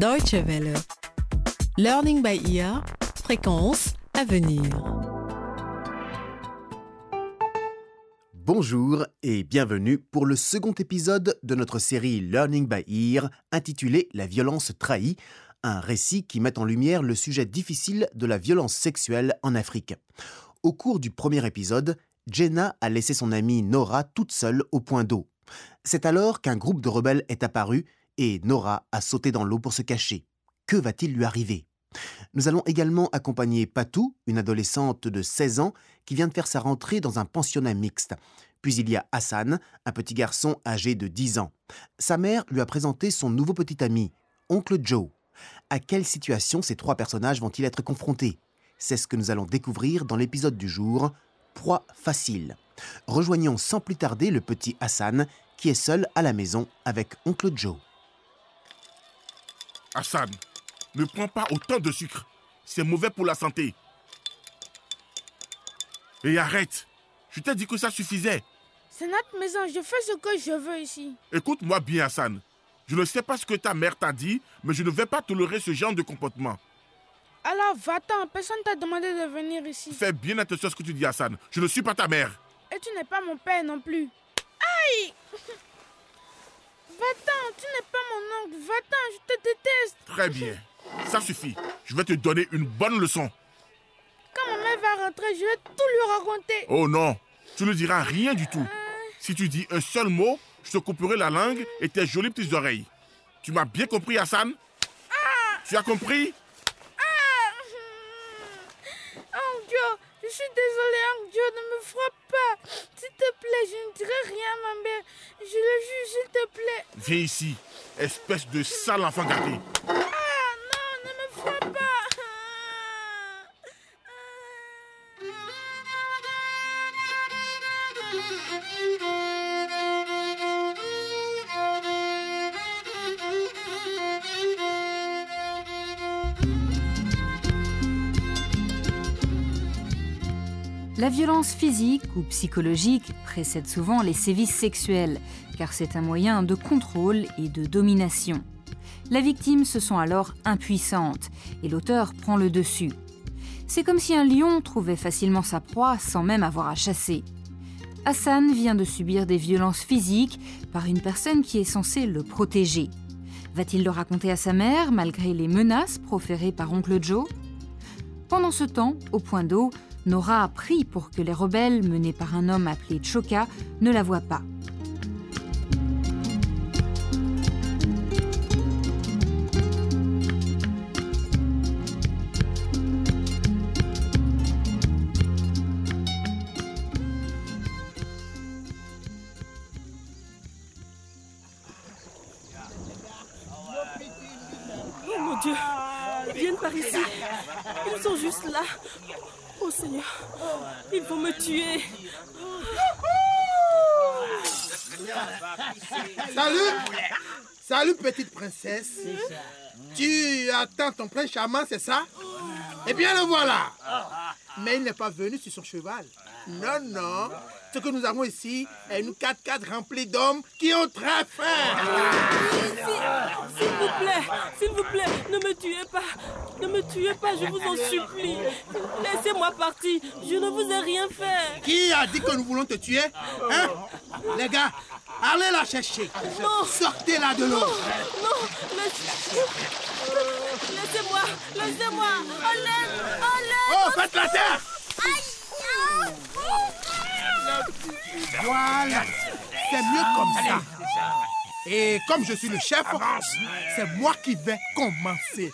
Deutsche Welle. Learning by ear, fréquence à venir. Bonjour et bienvenue pour le second épisode de notre série Learning by Ear intitulé La violence trahie, un récit qui met en lumière le sujet difficile de la violence sexuelle en Afrique. Au cours du premier épisode, Jenna a laissé son amie Nora toute seule au point d'eau. C'est alors qu'un groupe de rebelles est apparu et Nora a sauté dans l'eau pour se cacher. Que va-t-il lui arriver? Nous allons également accompagner Patou, une adolescente de 16 ans qui vient de faire sa rentrée dans un pensionnat mixte. Puis il y a Hassan, un petit garçon âgé de 10 ans. Sa mère lui a présenté son nouveau petit ami, Oncle Joe. À quelle situation ces trois personnages vont-ils être confrontés? C'est ce que nous allons découvrir dans l'épisode du jour, Proie facile. Rejoignons sans plus tarder le petit Hassan qui est seul à la maison avec Oncle Joe. Hassan, ne prends pas autant de sucre. C'est mauvais pour la santé. Et arrête. Je t'ai dit que ça suffisait. C'est notre maison, je fais ce que je veux ici. Écoute-moi bien, Hassan. Je ne sais pas ce que ta mère t'a dit, mais je ne vais pas tolérer ce genre de comportement. Alors va-t'en, personne t'a demandé de venir ici. Fais bien attention à ce que tu dis, Hassan. Je ne suis pas ta mère. Et tu n'es pas mon père non plus. Aïe Va-t'en, tu n'es pas mon oncle. Va-t'en, je te déteste. Très bien. Ça suffit. Je vais te donner une bonne leçon. Quand ma mère va rentrer, je vais tout lui raconter. Oh non, tu ne diras rien du tout. Si tu dis un seul mot, je te couperai la langue et tes jolies petites oreilles. Tu m'as bien compris, Hassan Tu as compris? Oh Dieu, je suis désolée, oh Dieu, ne me frappe pas. S'il te plaît, je ne dirai rien ma mère. Je le jure, s'il te plaît. Viens ici, espèce de sale enfant gâté. Ah non, ne me frappe pas. La violence physique ou psychologique précède souvent les sévices sexuels, car c'est un moyen de contrôle et de domination. La victime se sent alors impuissante et l'auteur prend le dessus. C'est comme si un lion trouvait facilement sa proie sans même avoir à chasser. Hassan vient de subir des violences physiques par une personne qui est censée le protéger. Va-t-il le raconter à sa mère malgré les menaces proférées par oncle Joe? Pendant ce temps, au point d'eau, Nora a pris pour que les rebelles, menés par un homme appelé Choka, ne la voient pas. Oh mon Dieu, viennent par ici. Ils sont juste là. Oh Seigneur, ils vont me tuer. Salut Salut petite princesse. Tu attends ton prince charmant, c'est ça? Eh bien le voilà. Mais il n'est pas venu sur son cheval. Non, non. Ce que nous avons ici est une 4x4 remplie d'hommes qui ont très faim. S'il vous plaît, s'il vous plaît, ne me tuez pas. Ne me tuez pas, je vous en supplie. Laissez-moi partir. Je ne vous ai rien fait. Qui a dit que nous voulons te tuer Hein? Les gars, allez la chercher. Non. Sortez-la de l'eau. Non, laisse- laissez-moi, laissez-moi. À l'aide. Oh, faites la terre Voilà, c'est mieux comme ça. Et comme je suis le chef, c'est moi qui vais commencer.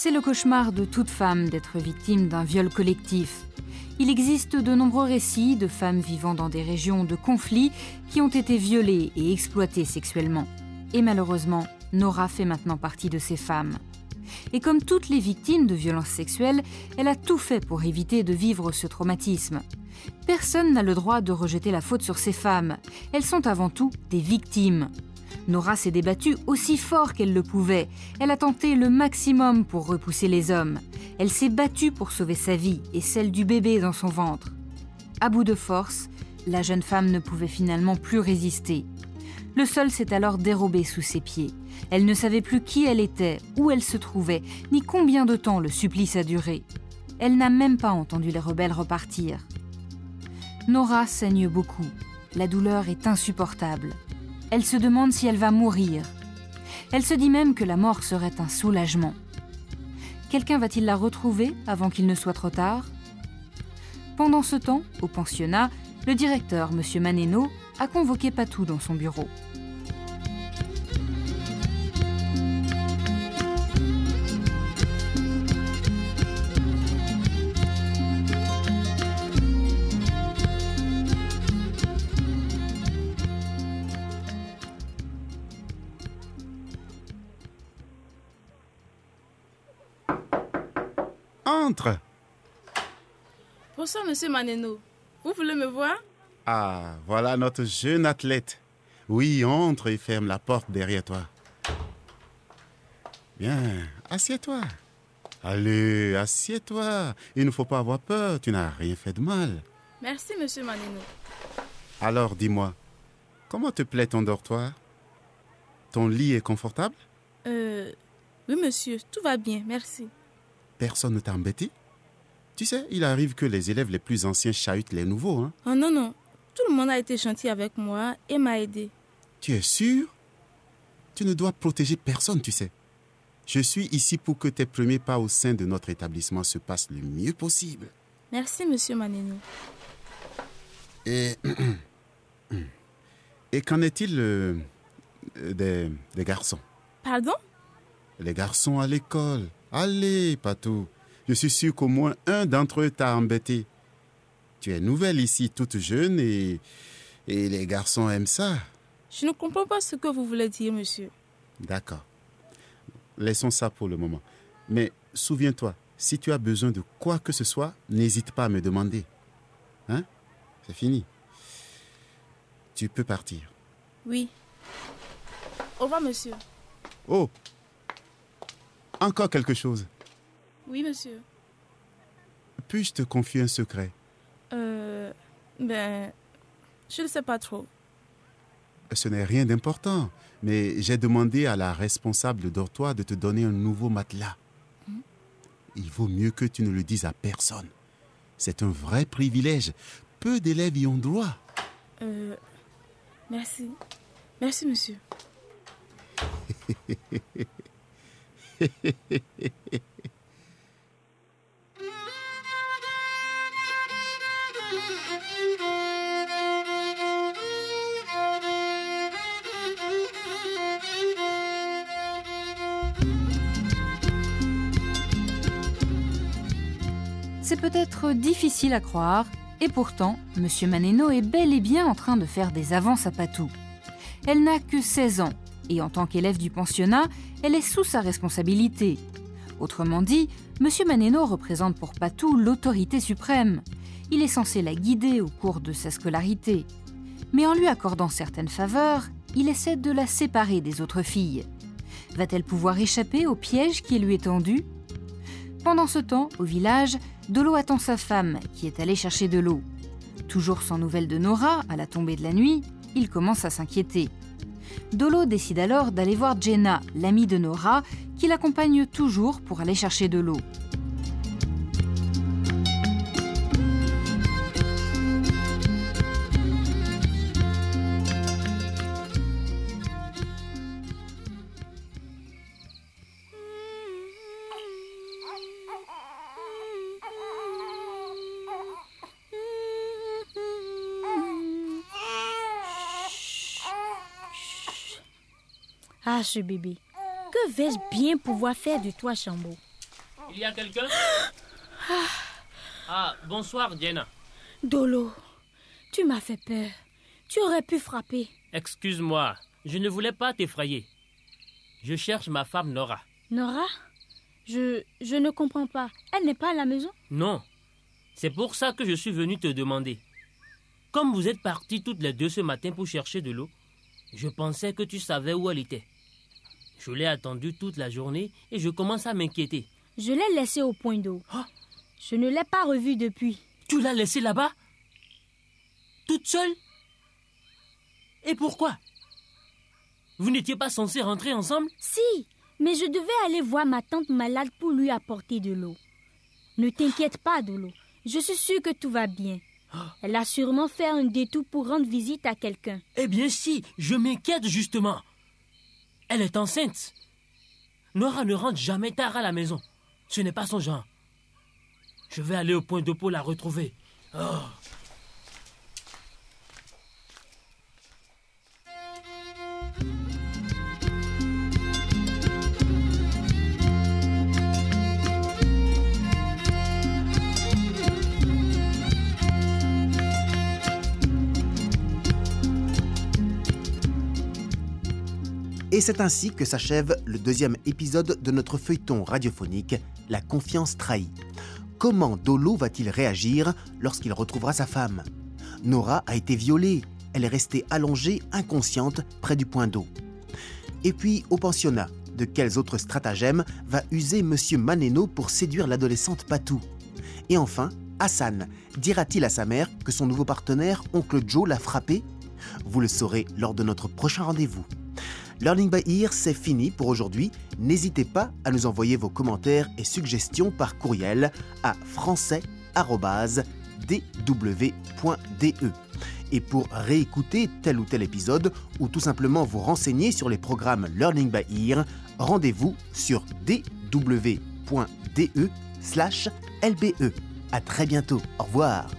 C'est le cauchemar de toute femme d'être victime d'un viol collectif. Il existe de nombreux récits de femmes vivant dans des régions de conflit qui ont été violées et exploitées sexuellement. Et malheureusement, Nora fait maintenant partie de ces femmes. Et comme toutes les victimes de violences sexuelles, elle a tout fait pour éviter de vivre ce traumatisme. Personne n'a le droit de rejeter la faute sur ces femmes. Elles sont avant tout des victimes. Nora s'est débattue aussi fort qu'elle le pouvait. Elle a tenté le maximum pour repousser les hommes. Elle s'est battue pour sauver sa vie et celle du bébé dans son ventre. À bout de force, la jeune femme ne pouvait finalement plus résister. Le sol s'est alors dérobé sous ses pieds. Elle ne savait plus qui elle était, où elle se trouvait, ni combien de temps le supplice a duré. Elle n'a même pas entendu les rebelles repartir. Nora saigne beaucoup. La douleur est insupportable. Elle se demande si elle va mourir. Elle se dit même que la mort serait un soulagement. Quelqu'un va-t-il la retrouver avant qu'il ne soit trop tard? Pendant ce temps, au pensionnat, le directeur, M. Maneno, a convoqué Patou dans son bureau. Entre Bonsoir, monsieur Maneno. Vous voulez me voir? Ah, voilà notre jeune athlète. Oui, entre et ferme la porte derrière toi. Bien, assieds-toi. Allez, assieds-toi. Il ne faut pas avoir peur, tu n'as rien fait de mal. Merci, monsieur Maneno. Alors dis-moi, comment te plaît ton dortoir Ton lit est confortable? Euh. Oui, monsieur, tout va bien, merci. Personne ne t'a embêté Tu sais, il arrive que les élèves les plus anciens chahutent les nouveaux, hein Oh non, non. Tout le monde a été gentil avec moi et m'a aidé. Tu es sûr? Tu ne dois protéger personne, tu sais. Je suis ici pour que tes premiers pas au sein de notre établissement se passent le mieux possible. Merci, monsieur Maneno. Et, et qu'en est-il euh, des, des garçons? Pardon? Les garçons à l'école. Allez, Patou. Je suis sûr qu'au moins un d'entre eux t'a embêté. Tu es nouvelle ici, toute jeune, et, et les garçons aiment ça. Je ne comprends pas ce que vous voulez dire, monsieur. D'accord. Laissons ça pour le moment. Mais souviens-toi, si tu as besoin de quoi que ce soit, n'hésite pas à me demander. Hein? C'est fini. Tu peux partir. Oui. Au revoir, monsieur. Oh Encore quelque chose. Oui, monsieur. Puis-je te confier un secret? Euh. Ben. Je ne sais pas trop. Ce n'est rien d'important, mais j'ai demandé à la responsable de dortoir de te donner un nouveau matelas. Il vaut mieux que tu ne le dises à personne. C'est un vrai privilège. Peu d'élèves y ont droit. Euh. Merci. Merci, monsieur. C'est peut-être difficile à croire, et pourtant, M. Maneno est bel et bien en train de faire des avances à Patou. Elle n'a que 16 ans, et en tant qu'élève du pensionnat, elle est sous sa responsabilité. Autrement dit, M. Maneno représente pour Patou l'autorité suprême. Il est censé la guider au cours de sa scolarité. Mais en lui accordant certaines faveurs, il essaie de la séparer des autres filles. Va-t-elle pouvoir échapper au piège qui lui est tendu? Pendant ce temps, au village, Dolo attend sa femme, qui est allée chercher de l'eau. Toujours sans nouvelles de Nora, à la tombée de la nuit, il commence à s'inquiéter. Dolo décide alors d'aller voir Jenna, l'amie de Nora, qui l'accompagne toujours pour aller chercher de l'eau. Ah, ce bébé. Que vais-je bien pouvoir faire de toi, Chambo Il y a quelqu'un? Ah, bonsoir, Jenna. Dolo, tu m'as fait peur. Tu aurais pu frapper. Excuse-moi, je ne voulais pas t'effrayer. Je cherche ma femme Nora. Nora? Je, je ne comprends pas. Elle n'est pas à la maison? Non. C'est pour ça que je suis venu te demander. Comme vous êtes partis toutes les deux ce matin pour chercher de l'eau, je pensais que tu savais où elle était. Je l'ai attendue toute la journée et je commence à m'inquiéter. Je l'ai laissée au point d'eau. Je ne l'ai pas revue depuis. Tu l'as laissée là-bas Toute seule Et pourquoi Vous n'étiez pas censés rentrer ensemble Si, mais je devais aller voir ma tante malade pour lui apporter de l'eau. Ne t'inquiète pas, Dolo. Je suis sûre que tout va bien. Elle a sûrement fait un détour pour rendre visite à quelqu'un. Eh bien si, je m'inquiète justement. Elle est enceinte. Nora ne rentre jamais tard à la maison. Ce n'est pas son genre. Je vais aller au point d'eau pour la retrouver. Oh. Et c'est ainsi que s'achève le deuxième épisode de notre feuilleton radiophonique La confiance trahie. Comment Dolo va-t-il réagir lorsqu'il retrouvera sa femme? Nora a été violée. Elle est restée allongée, inconsciente, près du point d'eau. Et puis, au pensionnat, de quels autres stratagèmes va user Monsieur Maneno pour séduire l'adolescente Patou? Et enfin, Hassan dira-t-il à sa mère que son nouveau partenaire, Oncle Joe, l'a frappé Vous le saurez lors de notre prochain rendez-vous. Learning by Ear, c'est fini pour aujourd'hui. N'hésitez pas à nous envoyer vos commentaires et suggestions par courriel à français.dw.de. Et pour réécouter tel ou tel épisode ou tout simplement vous renseigner sur les programmes Learning by Ear, rendez-vous sur dw.de/lbe. À très bientôt. Au revoir.